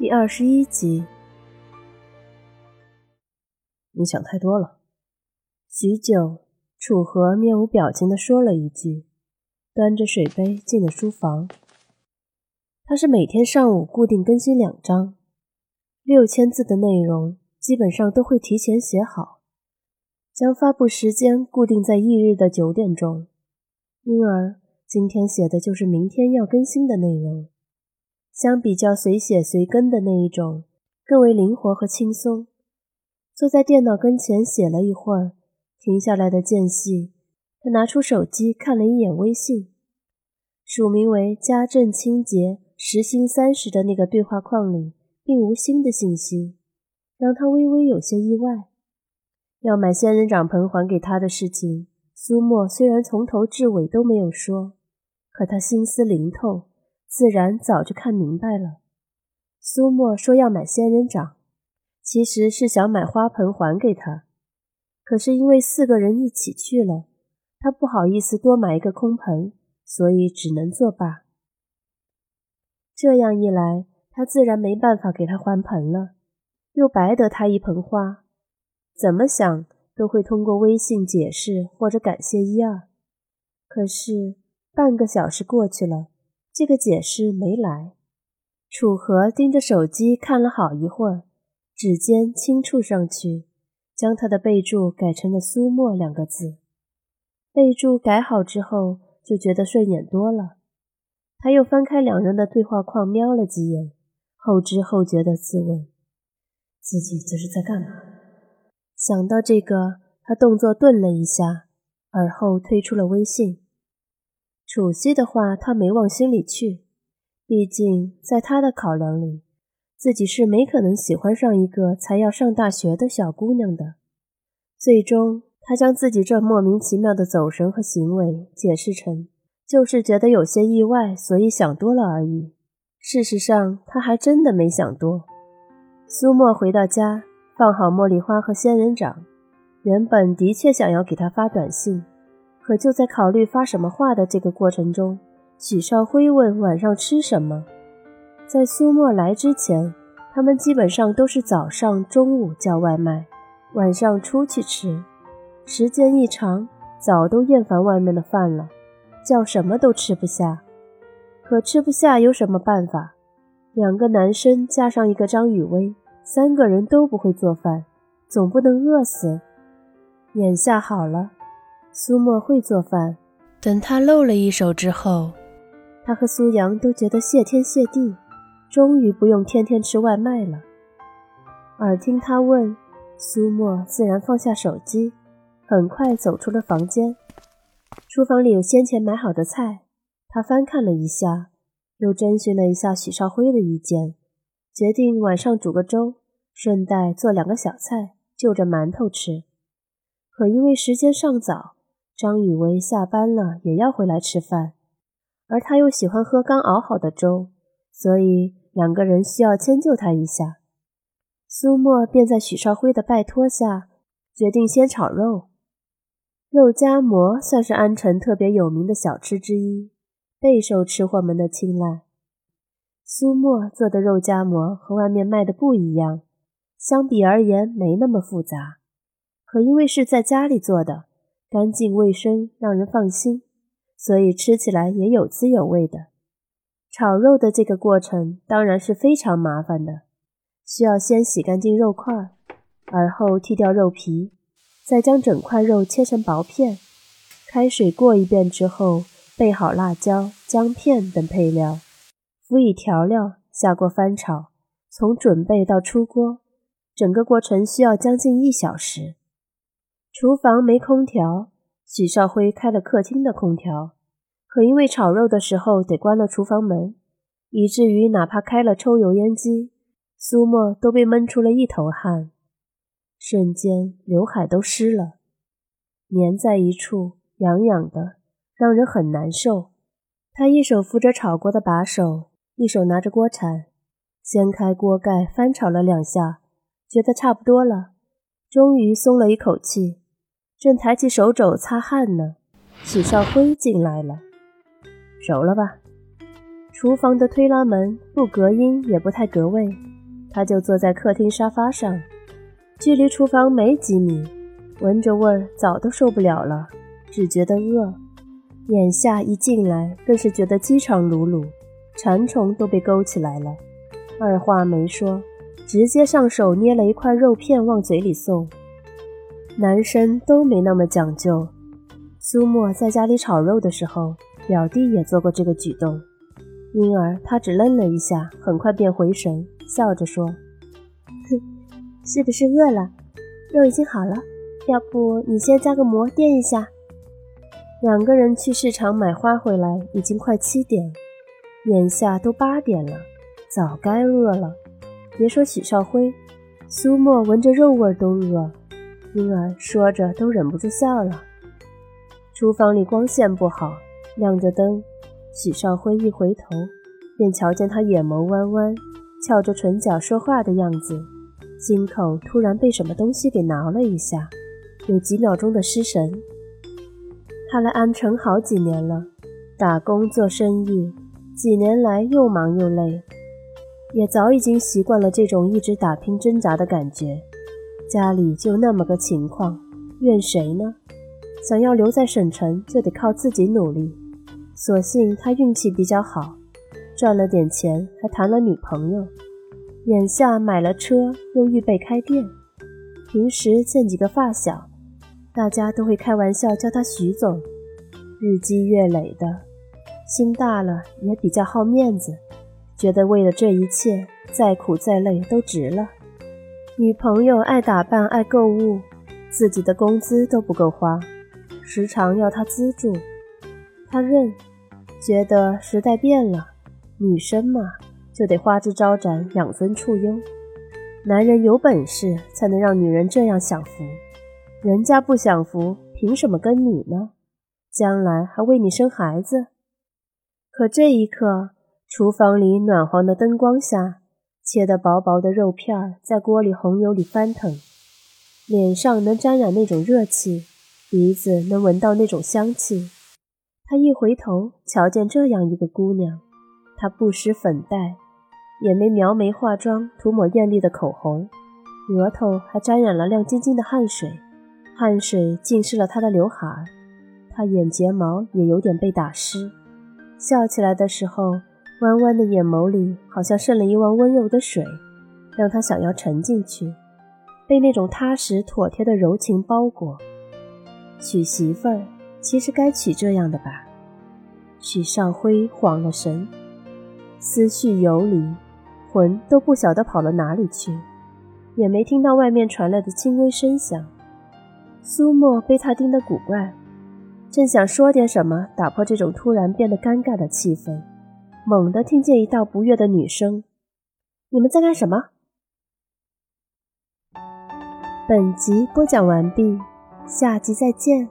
第二十一集，你想太多了。许久，楚河面无表情地说了一句，端着水杯进了书房。他是每天上午固定更新两章，六千字的内容，基本上都会提前写好，将发布时间固定在翌日的九点钟。因而，今天写的就是明天要更新的内容。相比较随写随更的那一种，更为灵活和轻松。坐在电脑跟前写了一会儿，停下来的间隙，他拿出手机看了一眼微信，署名为“家政清洁，时薪三十”的那个对话框里，并无新的信息，让他微微有些意外。要买仙人掌盆还给他的事情，苏沫虽然从头至尾都没有说，可他心思灵透。自然早就看明白了。苏沫说要买仙人掌，其实是想买花盆还给他。可是因为四个人一起去了，他不好意思多买一个空盆，所以只能作罢。这样一来，他自然没办法给他还盆了，又白得他一盆花。怎么想都会通过微信解释或者感谢一二。可是半个小时过去了。这个解释没来，楚河盯着手机看了好一会儿，指尖轻触上去，将他的备注改成了“苏沫”两个字。备注改好之后，就觉得顺眼多了。他又翻开两人的对话框，瞄了几眼，后知后觉地自问：自己这是在干嘛？想到这个，他动作顿了一下，而后推出了微信。楚西的话，他没往心里去。毕竟，在他的考量里，自己是没可能喜欢上一个才要上大学的小姑娘的。最终，他将自己这莫名其妙的走神和行为解释成，就是觉得有些意外，所以想多了而已。事实上，他还真的没想多。苏沫回到家，放好茉莉花和仙人掌，原本的确想要给他发短信。可就在考虑发什么话的这个过程中，许少辉问晚上吃什么。在苏沫来之前，他们基本上都是早上、中午叫外卖，晚上出去吃。时间一长，早都厌烦外面的饭了，叫什么都吃不下。可吃不下有什么办法？两个男生加上一个张雨薇，三个人都不会做饭，总不能饿死。眼下好了。苏沫会做饭，等他露了一手之后，他和苏阳都觉得谢天谢地，终于不用天天吃外卖了。耳听他问，苏沫自然放下手机，很快走出了房间。厨房里有先前买好的菜，他翻看了一下，又征询了一下许少辉的意见，决定晚上煮个粥，顺带做两个小菜，就着馒头吃。可因为时间尚早。张雨薇下班了也要回来吃饭，而他又喜欢喝刚熬好的粥，所以两个人需要迁就他一下。苏沫便在许少辉的拜托下，决定先炒肉。肉夹馍算是安城特别有名的小吃之一，备受吃货们的青睐。苏沫做的肉夹馍和外面卖的不一样，相比而言没那么复杂，可因为是在家里做的。干净卫生，让人放心，所以吃起来也有滋有味的。炒肉的这个过程当然是非常麻烦的，需要先洗干净肉块，而后剔掉肉皮，再将整块肉切成薄片，开水过一遍之后，备好辣椒、姜片等配料，辅以调料，下锅翻炒。从准备到出锅，整个过程需要将近一小时。厨房没空调，许少辉开了客厅的空调，可因为炒肉的时候得关了厨房门，以至于哪怕开了抽油烟机，苏沫都被闷出了一头汗，瞬间刘海都湿了，粘在一处，痒痒的，让人很难受。他一手扶着炒锅的把手，一手拿着锅铲，掀开锅盖翻炒了两下，觉得差不多了，终于松了一口气。正抬起手肘擦汗呢，许少辉进来了。熟了吧？厨房的推拉门不隔音，也不太隔味，他就坐在客厅沙发上，距离厨房没几米，闻着味儿早都受不了了，只觉得饿。眼下一进来，更是觉得饥肠辘辘，馋虫都被勾起来了。二话没说，直接上手捏了一块肉片往嘴里送。男生都没那么讲究。苏沫在家里炒肉的时候，表弟也做过这个举动，因而他只愣了一下，很快便回神，笑着说：“哼，是不是饿了？肉已经好了，要不你先加个馍垫一下。”两个人去市场买花回来，已经快七点，眼下都八点了。早该饿了，别说许少辉，苏沫闻着肉味都饿，婴儿说着都忍不住笑了。厨房里光线不好，亮着灯，许少辉一回头，便瞧见他眼眸弯弯，翘着唇角说话的样子，心口突然被什么东西给挠了一下，有几秒钟的失神。他来安城好几年了，打工做生意，几年来又忙又累。也早已经习惯了这种一直打拼挣扎的感觉，家里就那么个情况，怨谁呢？想要留在省城，就得靠自己努力。所幸他运气比较好，赚了点钱，还谈了女朋友，眼下买了车，又预备开店。平时见几个发小，大家都会开玩笑叫他徐总。日积月累的，心大了，也比较好面子。觉得为了这一切，再苦再累都值了。女朋友爱打扮爱购物，自己的工资都不够花，时常要他资助，他认，觉得时代变了，女生嘛就得花枝招展，养尊处优。男人有本事才能让女人这样享福，人家不享福，凭什么跟你呢？将来还为你生孩子？可这一刻。厨房里暖黄的灯光下，切得薄薄的肉片在锅里红油里翻腾，脸上能沾染那种热气，鼻子能闻到那种香气。他一回头，瞧见这样一个姑娘，她不施粉黛，也没描眉化妆，涂抹艳丽的口红，额头还沾染了亮晶晶的汗水，汗水浸湿了她的刘海，她眼睫毛也有点被打湿，笑起来的时候。弯弯的眼眸里好像渗了一汪温柔的水，让他想要沉进去，被那种踏实妥帖的柔情包裹。娶媳妇儿其实该娶这样的吧？许少辉晃了神，思绪游离，魂都不晓得跑了哪里去，也没听到外面传来的轻微声响。苏沫被他盯得古怪，正想说点什么打破这种突然变得尴尬的气氛。猛地听见一道不悦的女声：“你们在干什么？”本集播讲完毕，下集再见。